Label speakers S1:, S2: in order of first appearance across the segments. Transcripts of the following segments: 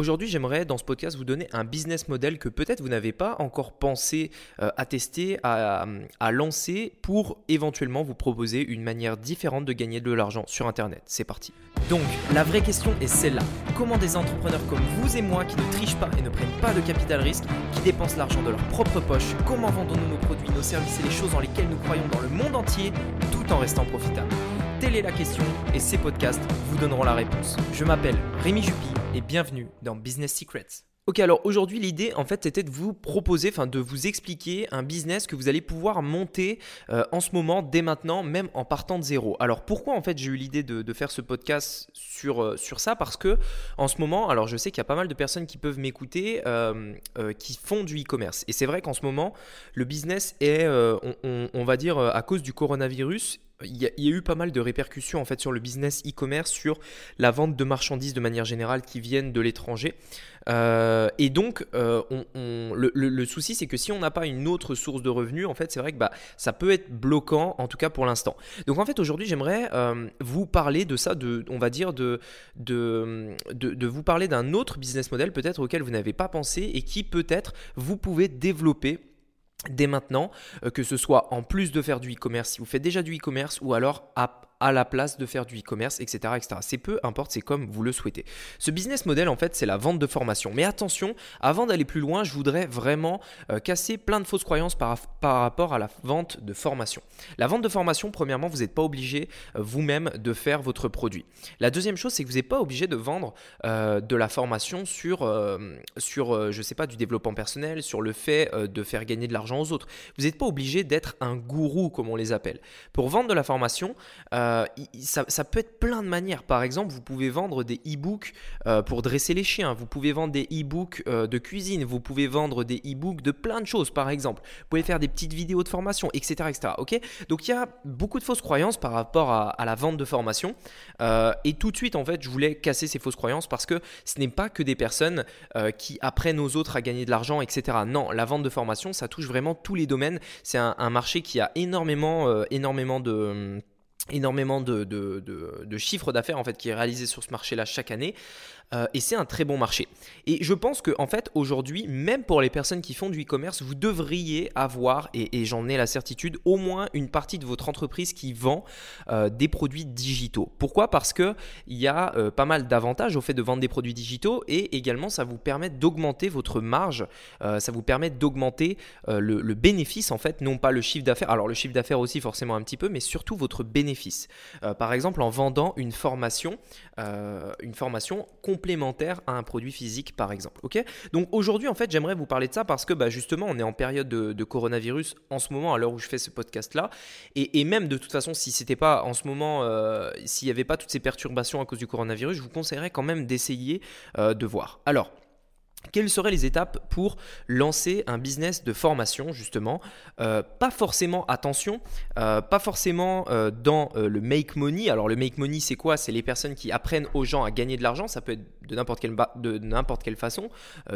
S1: Aujourd'hui, j'aimerais dans ce podcast vous donner un business model que peut-être vous n'avez pas encore pensé euh, à tester, à, à, lancer pour éventuellement vous proposer une manière différente de gagner de l'argent sur Internet. C'est parti. Donc, la vraie question est celle-là. Comment des entrepreneurs comme vous et moi qui ne trichent pas et ne prennent pas de capital risque, qui dépensent l'argent de leur propre poche, comment vendons-nous nos produits, nos services et les choses dans lesquelles nous croyons dans le monde entier tout en restant profitables? Telle est la question et ces podcasts vous donneront la réponse. Je m'appelle Rémi Jupy et bienvenue dans Business Secrets. Ok, alors aujourd'hui l'idée en fait c'était de vous proposer, enfin de vous expliquer un business que vous allez pouvoir monter euh, en ce moment, dès maintenant, même en partant de zéro. Alors pourquoi en fait j'ai eu l'idée de, faire ce podcast sur, euh, sur ça? Parce que en ce moment, alors je sais qu'il y a pas mal de personnes qui peuvent m'écouter euh, qui font du e-commerce. Et c'est vrai qu'en ce moment le business est, on va dire, à cause du coronavirus, il y, a, eu pas mal de répercussions en fait sur le business e-commerce, sur la vente de marchandises de manière générale qui viennent de l'étranger. Euh, et donc, euh, le, souci, c'est que si on n'a pas une autre source de revenus, en fait, c'est vrai que bah, ça peut être bloquant, en tout cas pour l'instant. Donc, en fait, aujourd'hui, j'aimerais euh, vous parler de ça, de, on va dire, de, vous parler d'un autre business model peut-être auquel vous n'avez pas pensé et qui peut-être vous pouvez développer dès maintenant, euh, que ce soit en plus de faire du e-commerce, si vous faites déjà du e-commerce, ou alors à à la place de faire du e-commerce, etc., etc. C'est peu importe, c'est comme vous le souhaitez. Ce business model, en fait, c'est la vente de formation. Mais attention, avant d'aller plus loin, je voudrais vraiment euh, casser plein de fausses croyances par, par, rapport à la vente de formation. La vente de formation, premièrement, vous n'êtes pas obligé euh, vous-même de faire votre produit. La deuxième chose, c'est que vous n'êtes pas obligé de vendre euh, de la formation sur, sur je sais pas, du développement personnel, sur le fait de faire gagner de l'argent aux autres. Vous n'êtes pas obligé d'être un gourou, comme on les appelle. Pour vendre de la formation, ça, peut être plein de manières. Par exemple, vous pouvez vendre des e-books euh, pour dresser les chiens. Vous pouvez vendre des e-books euh, de cuisine. Vous pouvez vendre des e-books de plein de choses, par exemple. Vous pouvez faire des petites vidéos de formation, etc. etc. ok? Donc, il y a beaucoup de fausses croyances par rapport à, la vente de formation. et tout de suite, en fait, je voulais casser ces fausses croyances parce que ce n'est pas que des personnes qui apprennent aux autres à gagner de l'argent, etc. Non, la vente de formation, ça touche vraiment tous les domaines. C'est un, un, marché qui a énormément, énormément de énormément de, de, d'affaires en fait qui est réalisé sur ce marché là chaque année euh, et c'est un très bon marché. Et je pense que en fait aujourd'hui, même pour les personnes qui font du e-commerce, vous devriez avoir, et, j'en ai la certitude, au moins une partie de votre entreprise qui vend euh, des produits digitaux. Pourquoi? Parce que il y a euh, pas mal d'avantages au fait de vendre des produits digitaux et également ça vous permet d'augmenter votre marge, ça vous permet d'augmenter le, le, bénéfice en fait, non pas le chiffre d'affaires. Alors le chiffre d'affaires aussi forcément un petit peu, mais surtout votre bénéfice. par exemple en vendant une formation, une formation complète complémentaire à un produit physique par exemple. Donc aujourd'hui en fait j'aimerais vous parler de ça parce que bah, justement on est en période de, coronavirus en ce moment à l'heure où je fais ce podcast là et, même de toute façon si c'était pas en ce moment euh, s'il n'y avait pas toutes ces perturbations à cause du coronavirus je vous conseillerais quand même d'essayer euh, de voir. Alors quelles seraient les étapes pour lancer un business de formation justement euh, Pas forcément, attention, euh, pas forcément euh, dans le make money. Alors le make money c'est quoi? C'est les personnes qui apprennent aux gens à gagner de l'argent. Ça peut être de n'importe quelle, de n'importe quelle façon,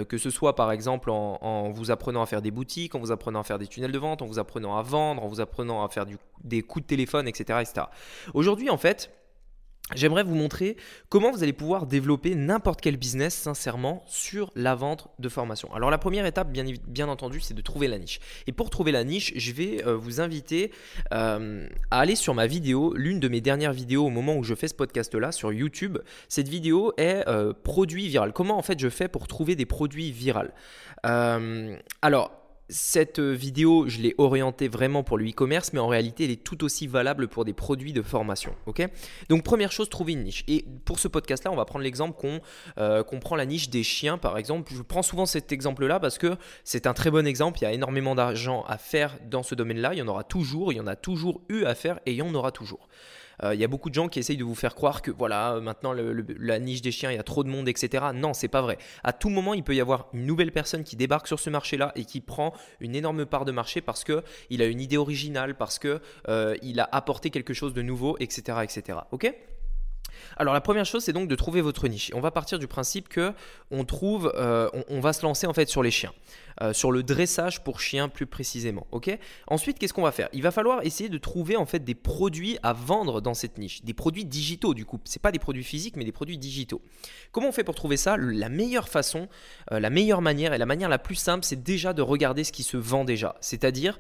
S1: que ce soit par exemple en, vous apprenant à faire des boutiques, en vous apprenant à faire des tunnels de vente, en vous apprenant à vendre, en vous apprenant à faire des coups de téléphone, etc. etc. Aujourd'hui en fait, J'aimerais vous montrer comment vous allez pouvoir développer n'importe quel business sincèrement sur la vente de formation. Alors la première étape, bien, entendu, c'est de trouver la niche. Et pour trouver la niche, je vais euh, vous inviter euh, à aller sur ma vidéo, l'une de mes dernières vidéos au moment où je fais ce podcast-là sur YouTube. Cette vidéo est euh, produit viral. Comment en fait je fais pour trouver des produits viraux Alors cette euh, vidéo, je l'ai orientée vraiment pour le e-commerce, mais en réalité, elle est tout aussi valable pour des produits de formation. Donc, première chose, trouver une niche. Et pour ce podcast-là, on va prendre l'exemple qu'on euh, prend la niche des chiens, par exemple. Je prends souvent cet exemple-là parce que c'est un très bon exemple. Il y a énormément d'argent à faire dans ce domaine-là. Il y en aura toujours, il y en a toujours eu à faire et il y en aura toujours. Euh, il y a beaucoup de gens qui essayent de vous faire croire que voilà, maintenant la niche des chiens, il y a trop de monde, etc. Non, c'est pas vrai. À tout moment, il peut y avoir une nouvelle personne qui débarque sur ce marché-là et qui prend une énorme part de marché parce que il a une idée originale, parce que euh, il a apporté quelque chose de nouveau, etc., etc. Ok? Alors la première chose, c'est donc de trouver votre niche. On va partir du principe que on trouve, euh, on, va se lancer en fait sur les chiens, euh, sur le dressage pour chiens plus précisément. Ok? Ensuite, qu'est-ce qu'on va faire? Il va falloir essayer de trouver en fait des produits à vendre dans cette niche, des produits digitaux du coup. C'est pas des produits physiques, mais des produits digitaux. Comment on fait pour trouver ça? La meilleure façon, euh, la meilleure manière et la manière la plus simple, c'est déjà de regarder ce qui se vend déjà. C'est-à-dire,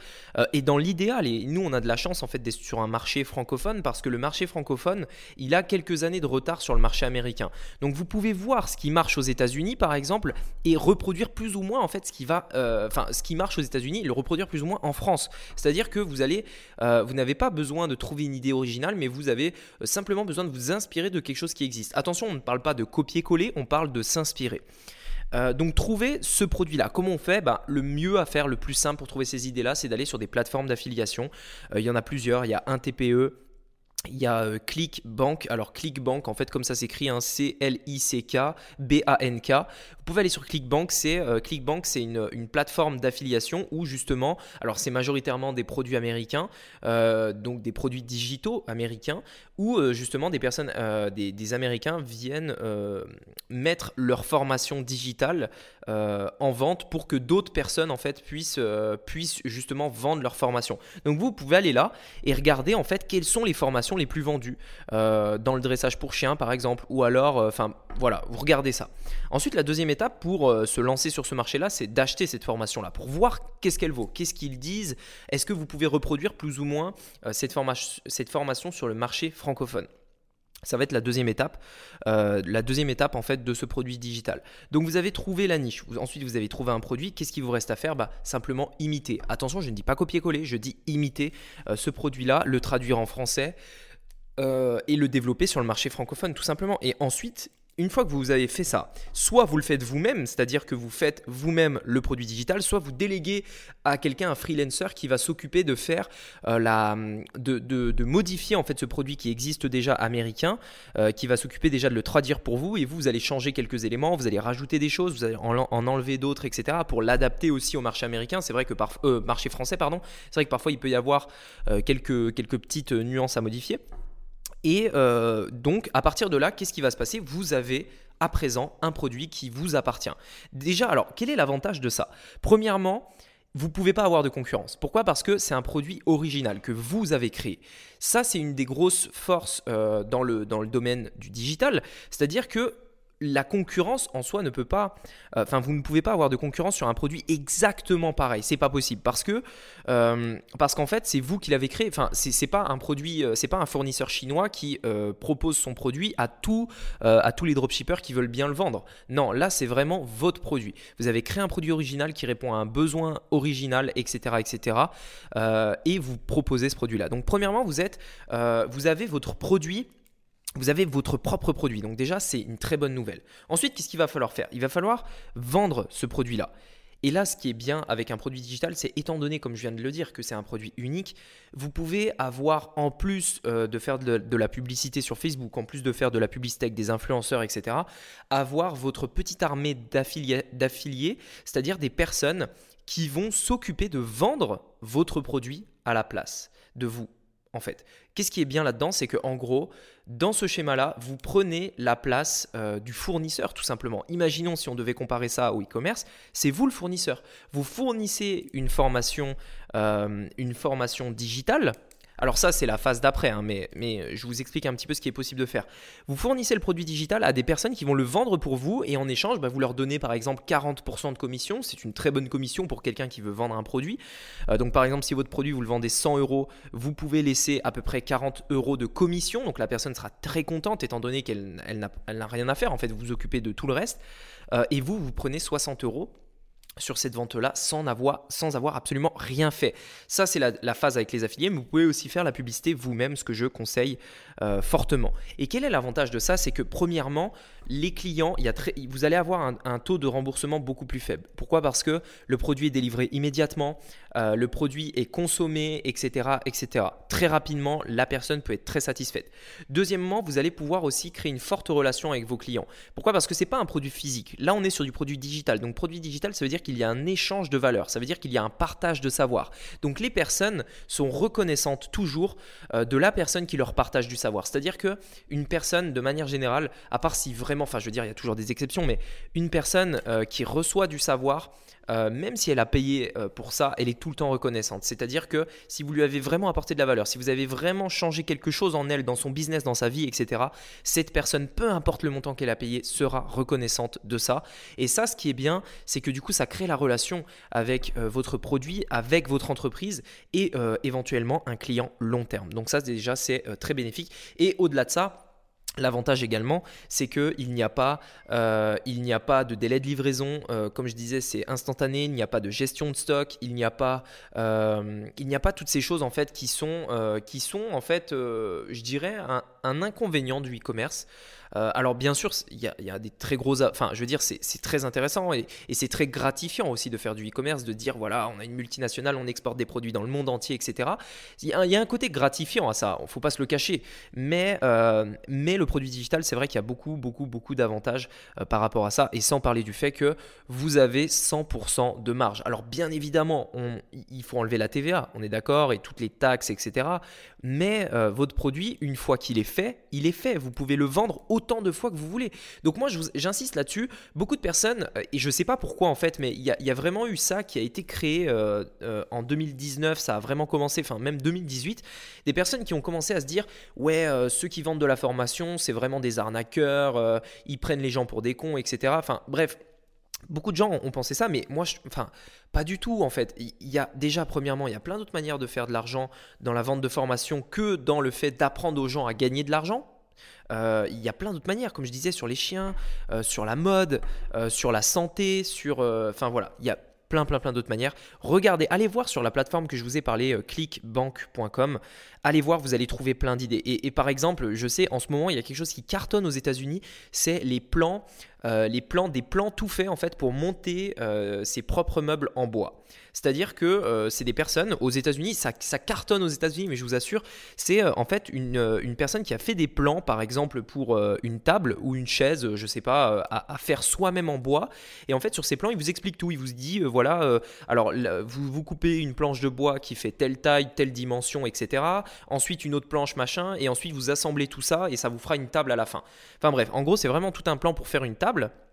S1: et dans l'idéal, et nous on a de la chance en fait d'être sur un marché francophone parce que le marché francophone, il a quelques années de retard sur le marché américain. Donc vous pouvez voir ce qui marche aux États-Unis par exemple et reproduire plus ou moins en fait ce qui va, euh, enfin ce qui marche aux États-Unis, le reproduire plus ou moins en France. C'est-à-dire que vous allez, euh, vous n'avez pas besoin de trouver une idée originale, mais vous avez euh, simplement besoin de vous inspirer de quelque chose qui existe. Attention, on ne parle pas de copier-coller, on parle de s'inspirer. donc trouver ce produit-là. Comment on fait? Bah, Le mieux à faire, le plus simple pour trouver ces idées-là, c'est d'aller sur des plateformes d'affiliation. il y en a plusieurs. Il y a un TPE, il y a euh, ClickBank. Alors ClickBank, en fait, comme ça s'écrit, un hein, C-L-I-C-K B-A-N-K. Vous pouvez aller sur ClickBank. C'est euh, ClickBank, c'est une, plateforme d'affiliation où justement, alors c'est majoritairement des produits américains, euh, donc des produits digitaux américains, où justement des personnes, des, Américains viennent mettre leur formation digitale en vente pour que d'autres personnes en fait puissent, puissent justement vendre leur formation. Donc vous pouvez aller là et regarder en fait quelles sont les formations les plus vendues euh, dans le dressage pour chien par exemple ou alors euh, enfin voilà vous regardez ça. Ensuite la deuxième étape pour euh, se lancer sur ce marché là c'est d'acheter cette formation là pour voir qu'est-ce qu'elle vaut qu'est-ce qu'ils disent. Est-ce que vous pouvez reproduire plus ou moins cette, cette formation sur le marché francophone? Ça va être la deuxième étape, la deuxième étape en fait de ce produit digital. Donc vous avez trouvé la niche, ensuite vous avez trouvé un produit, qu'est-ce qu'il vous reste à faire? Bah, Simplement imiter. Attention, je ne dis pas copier-coller, je dis imiter ce produit-là, le traduire en français, euh, et le développer sur le marché francophone tout simplement. Et ensuite, une fois que vous avez fait ça, soit vous le faites vous-même, c'est-à-dire que vous faites vous-même le produit digital, soit vous déléguez à quelqu'un, un freelancer qui va s'occuper de faire euh, la, de, de, modifier en fait ce produit qui existe déjà américain, euh, qui va s'occuper déjà de le traduire pour vous et vous, vous allez changer quelques éléments, vous allez rajouter des choses, vous allez en, enlever d'autres, etc. pour l'adapter aussi au marché américain. C'est vrai que par, marché français, pardon. C'est vrai que parfois il peut y avoir quelques, quelques petites nuances à modifier. Et euh, donc, à partir de là, qu'est-ce qui va se passer? Vous avez à présent un produit qui vous appartient. Déjà, alors, quel est l'avantage de ça? Premièrement, vous ne pouvez pas avoir de concurrence. Pourquoi? Parce que c'est un produit original que vous avez créé. Ça, c'est une des grosses forces euh, dans, le, dans le domaine du digital. C'est-à-dire que la concurrence en soi ne peut pas, euh, enfin vous ne pouvez pas avoir de concurrence sur un produit exactement pareil, c'est pas possible parce que euh, qu'en fait c'est vous qui l'avez créé, enfin c'est pas un produit, euh, c'est pas un fournisseur chinois qui propose son produit à tout à tous les dropshippers qui veulent bien le vendre. Non, là c'est vraiment votre produit. Vous avez créé un produit original qui répond à un besoin original, etc., etc. et vous proposez ce produit-là. Donc premièrement vous êtes, vous avez votre produit vous avez votre propre produit. Donc déjà, c'est une très bonne nouvelle. Ensuite, qu'est-ce qu'il va falloir faire? Il va falloir vendre ce produit-là. Et là, ce qui est bien avec un produit digital, c'est étant donné, comme je viens de le dire, que c'est un produit unique, vous pouvez avoir, en plus euh, de faire de, la publicité sur Facebook, en plus de faire de la publicité avec des influenceurs, etc., avoir votre petite armée d'affiliés, c'est-à-dire des personnes qui vont s'occuper de vendre votre produit à la place de vous en fait. Qu'est-ce qui est bien là-dedans C'est que en gros, dans ce schéma-là, vous prenez la place euh, du fournisseur tout simplement. Imaginons si on devait comparer ça au e-commerce, c'est vous le fournisseur. Vous fournissez une formation, euh, une formation digitale alors ça, c'est la phase d'après, hein, mais, je vous explique un petit peu ce qui est possible de faire. Vous fournissez le produit digital à des personnes qui vont le vendre pour vous et en échange, bah, vous leur donnez par exemple 40% de commission. C'est une très bonne commission pour quelqu'un qui veut vendre un produit. Euh, donc par exemple, si votre produit, vous le vendez 100 euros, vous pouvez laisser à peu près 40 euros de commission. Donc la personne sera très contente étant donné qu'elle elle, n'a rien à faire. En fait, vous vous occupez de tout le reste. Euh, et vous, vous prenez 60 euros sur cette vente-là sans avoir, sans avoir absolument rien fait. Ça, c'est la, phase avec les affiliés, mais vous pouvez aussi faire la publicité vous-même, ce que je conseille euh, fortement. Et quel est l'avantage de ça? C'est que premièrement, les clients, il y a très, vous allez avoir un, taux de remboursement beaucoup plus faible. Pourquoi? Parce que le produit est délivré immédiatement, euh, le produit est consommé, etc., etc. Très rapidement, la personne peut être très satisfaite. Deuxièmement, vous allez pouvoir aussi créer une forte relation avec vos clients. Pourquoi? Parce que ce n'est pas un produit physique. Là, on est sur du produit digital. Donc, produit digital, ça veut dire qu'il y a un échange de valeur. Ça veut dire qu'il y a un partage de savoir. Donc, les personnes sont reconnaissantes toujours euh, de la personne qui leur partage du savoir. C'est-à-dire que une personne, de manière générale, à part si vraiment, enfin, je veux dire, il y a toujours des exceptions, mais une personne euh, qui reçoit du savoir, euh, même si elle a payé euh, pour ça, elle est tout le temps reconnaissante. C'est-à-dire que si vous lui avez vraiment apporté de la valeur, si vous avez vraiment changé quelque chose en elle, dans son business, dans sa vie, etc., cette personne, peu importe le montant qu'elle a payé, sera reconnaissante de ça. Et ça, ce qui est bien, c'est que du coup, ça crée la relation avec euh, votre produit, avec votre entreprise et éventuellement un client long terme. Donc ça, déjà, c'est très bénéfique. Et au-delà de ça, L'avantage également, c'est qu'il n'y a, pas, euh, n'y a pas de délai de livraison. Euh, comme je disais, c'est instantané. Il n'y a pas de gestion de stock. Il n'y a pas, euh, a pas toutes ces choses en fait qui sont, qui sont en fait, je dirais, un, un inconvénient du e-commerce. Euh, alors bien sûr, il y, a des très gros... Enfin, je veux dire, c'est très intéressant et, c'est très gratifiant aussi de faire du e-commerce, de dire, voilà, on a une multinationale, on exporte des produits dans le monde entier, etc. Il y, a un côté gratifiant à ça, il ne faut pas se le cacher. Mais, euh, mais le produit digital, c'est vrai qu'il y a beaucoup, beaucoup, beaucoup d'avantages euh, par rapport à ça. Et sans parler du fait que vous avez 100% de marge. Alors bien évidemment, il faut enlever la TVA, on est d'accord, et toutes les taxes, etc. Mais votre produit, une fois qu'il est il est fait. Vous pouvez le vendre autant de fois que vous voulez. Donc moi, j'insiste là-dessus. Beaucoup de personnes, euh, et je ne sais pas pourquoi en fait, mais il y, a vraiment eu ça qui a été créé euh, euh, en 2019. Ça a vraiment commencé, enfin même 2018. Des personnes qui ont commencé à se dire, ouais, ceux qui vendent de la formation, c'est vraiment des arnaqueurs. ils prennent les gens pour des cons, etc. Enfin bref. Beaucoup de gens ont pensé ça, mais moi, enfin, pas du tout en fait. Il y a déjà, premièrement, il y a plein d'autres manières de faire de l'argent dans la vente de formation que dans le fait d'apprendre aux gens à gagner de l'argent. Euh, il y a plein d'autres manières, comme je disais, sur les chiens, euh, sur la mode, euh, sur la santé, sur... Enfin voilà, il y a plein, plein, plein d'autres manières. Regardez, allez voir sur la plateforme que je vous ai parlé, clickbank.com. Allez voir, vous allez trouver plein d'idées. Et, par exemple, je sais, en ce moment, il y a quelque chose qui cartonne aux États-Unis, c'est les plans, les plans, des plans tout faits en fait pour monter ses propres meubles en bois. C'est-à-dire que euh, c'est des personnes aux États-Unis, ça, cartonne aux États-Unis, mais je vous assure, c'est euh, en fait euh, une, personne qui a fait des plans, par exemple pour une table ou une chaise, je sais pas, à, faire soi-même en bois. Et en fait, sur ces plans, il vous explique tout. Il vous dit, voilà, alors vous, vous coupez une planche de bois qui fait telle taille, telle dimension, etc. Ensuite, une autre planche, machin, et ensuite vous assemblez tout ça et ça vous fera une table à la fin. Enfin bref, en gros, c'est vraiment tout un plan pour faire une table table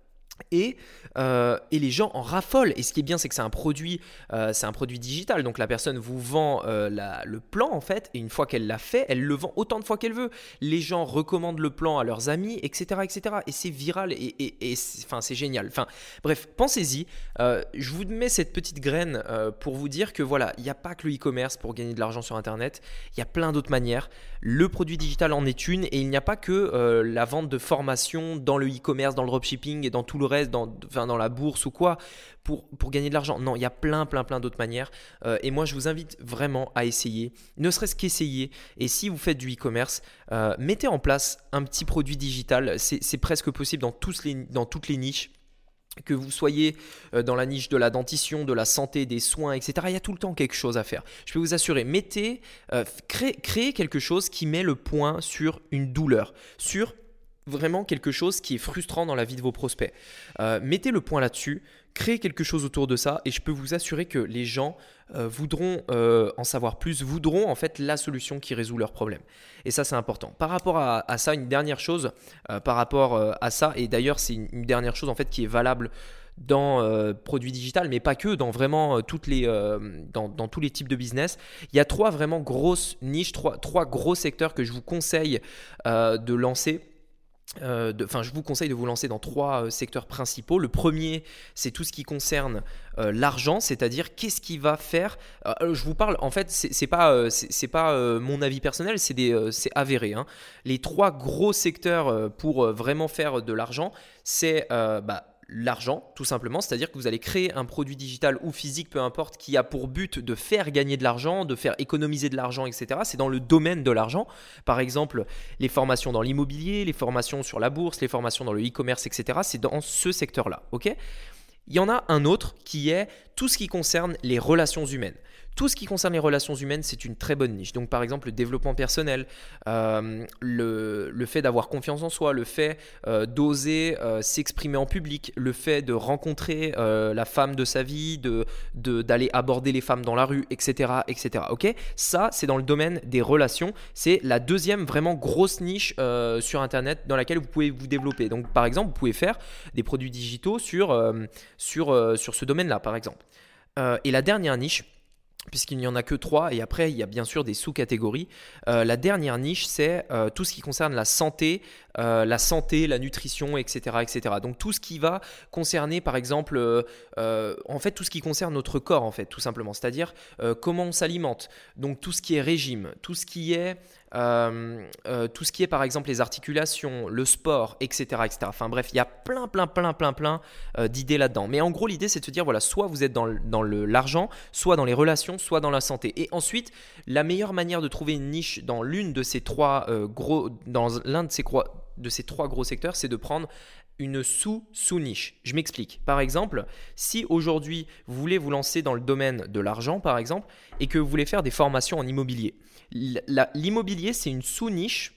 S1: et, euh, et, les gens en raffolent. Et ce qui est bien, c'est que c'est un produit, euh, c'est un produit digital. Donc la personne vous vend euh, le plan en fait, et une fois qu'elle l'a fait, elle le vend autant de fois qu'elle veut. Les gens recommandent le plan à leurs amis, etc., etc. Et c'est viral et, et, enfin c'est génial. Enfin bref, pensez-y. je vous mets cette petite graine pour vous dire que voilà, il n'y a pas que le e-commerce pour gagner de l'argent sur Internet. Il y a plein d'autres manières. Le produit digital en est une, et il n'y a pas que la vente de formation dans le e-commerce, dans le dropshipping et dans tout le dans, la bourse ou quoi, pour, gagner de l'argent. Non, il y a plein, plein, plein d'autres manières. Euh, et moi, je vous invite vraiment à essayer, ne serait-ce qu'essayer. Et si vous faites du e-commerce, euh, mettez en place un petit produit digital. C'est presque possible dans, tous les, dans toutes les niches que vous soyez euh, dans la niche de la dentition, de la santé, des soins, etc. Il y a tout le temps quelque chose à faire. Je peux vous assurer, mettez, créez quelque chose qui met le point sur une douleur, sur vraiment quelque chose qui est frustrant dans la vie de vos prospects. Euh, mettez le point là-dessus, créez quelque chose autour de ça et je peux vous assurer que les gens euh, voudront euh, en savoir plus, voudront en fait la solution qui résout leurs problèmes. Et ça c'est important. Par rapport à, ça, une dernière chose par rapport à ça, et d'ailleurs c'est une, dernière chose en fait qui est valable dans produits digital, mais pas que, dans vraiment toutes les, dans, tous les types de business. Il y a trois vraiment grosses niches, trois, trois gros secteurs que je vous conseille de lancer euh, je vous conseille de vous lancer dans trois euh, secteurs principaux. Le premier, c'est tout ce qui concerne euh, l'argent, c'est-à-dire qu'est-ce qui va faire. je vous parle, en fait, c'est pas, pas mon avis personnel, c'est avéré. Hein. Les trois gros secteurs pour vraiment faire de l'argent, c'est bah, l'argent, tout simplement. C'est-à-dire que vous allez créer un produit digital ou physique, peu importe, qui a pour but de faire gagner de l'argent, de faire économiser de l'argent, etc. C'est dans le domaine de l'argent. Par exemple, les formations dans l'immobilier, les formations sur la bourse, les formations dans le e-commerce, etc. C'est dans ce secteur-là. il y en a un autre qui est tout ce qui concerne les relations humaines. Tout ce qui concerne les relations humaines, c'est une très bonne niche. Donc par exemple le développement personnel, euh, le, fait d'avoir confiance en soi, le fait euh, d'oser euh, s'exprimer en public, le fait de rencontrer la femme de sa vie, de, d'aller aborder les femmes dans la rue, etc. etc. Ok? Ça, c'est dans le domaine des relations. C'est la deuxième vraiment grosse niche sur Internet dans laquelle vous pouvez vous développer. Donc par exemple, vous pouvez faire des produits digitaux sur, sur, sur ce domaine-là, par exemple. et la dernière niche, puisqu'il n'y en a que trois, et après il y a bien sûr des sous-catégories. Euh, la dernière niche, c'est euh, tout ce qui concerne la santé, euh, la santé, la nutrition, etc., etc. Donc tout ce qui va concerner, par exemple, en fait tout ce qui concerne notre corps, en fait, tout simplement, c'est-à-dire comment on s'alimente. Donc tout ce qui est régime, tout ce qui est euh, euh, tout ce qui est par exemple les articulations, le sport, etc. etc. Enfin bref, il y a plein, plein, plein, plein, plein euh, d'idées là-dedans. Mais en gros, l'idée, c'est de se dire, voilà, soit vous êtes dans, l'argent, soit dans les relations, soit dans la santé. Et ensuite, la meilleure manière de trouver une niche dans l'une de ces trois gros, dans l'un de ces, de ces trois gros secteurs, c'est de prendre une sous-sous-niche. Je m'explique. Par exemple, si aujourd'hui vous voulez vous lancer dans le domaine de l'argent, par exemple, et que vous voulez faire des formations en immobilier, l'immobilier, c'est une sous-niche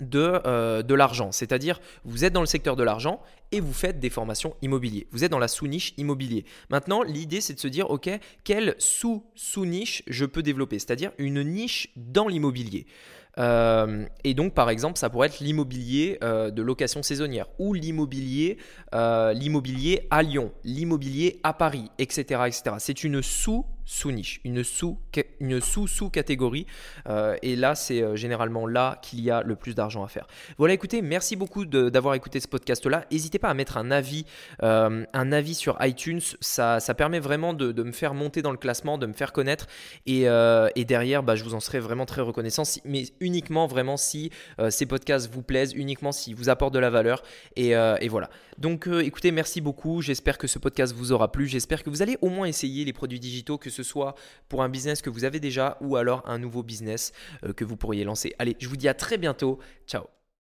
S1: de, euh, de l'argent. C'est-à-dire, vous êtes dans le secteur de l'argent et vous faites des formations immobilier. Vous êtes dans la sous-niche immobilier. Maintenant, l'idée, c'est de se dire, OK, quelle sous-sous-niche je peux développer? C'est-à-dire une niche dans l'immobilier. Euh, et donc, par exemple, ça pourrait être l'immobilier euh, de location saisonnière ou l'immobilier, l'immobilier à Lyon, l'immobilier à Paris, etc. etc. C'est une sous sous-niche, une sous-sous-sous-catégorie. Euh, et là, c'est euh, généralement là qu'il y a le plus d'argent à faire. Voilà, écoutez, merci beaucoup d'avoir écouté ce podcast-là. N'hésitez pas à mettre un avis, euh, un avis sur iTunes. Ça, ça permet vraiment de, me faire monter dans le classement, de me faire connaître. Et, derrière, bah, je vous en serai vraiment très reconnaissant. mais uniquement vraiment si ces podcasts vous plaisent, uniquement s'ils vous apportent de la valeur. Et voilà. Donc, écoutez, merci beaucoup. J'espère que ce podcast vous aura plu. J'espère que vous allez au moins essayer les produits digitaux, que ce ce soit pour un business que vous avez déjà ou alors un nouveau business euh, que vous pourriez lancer. Allez, je vous dis à très bientôt. Ciao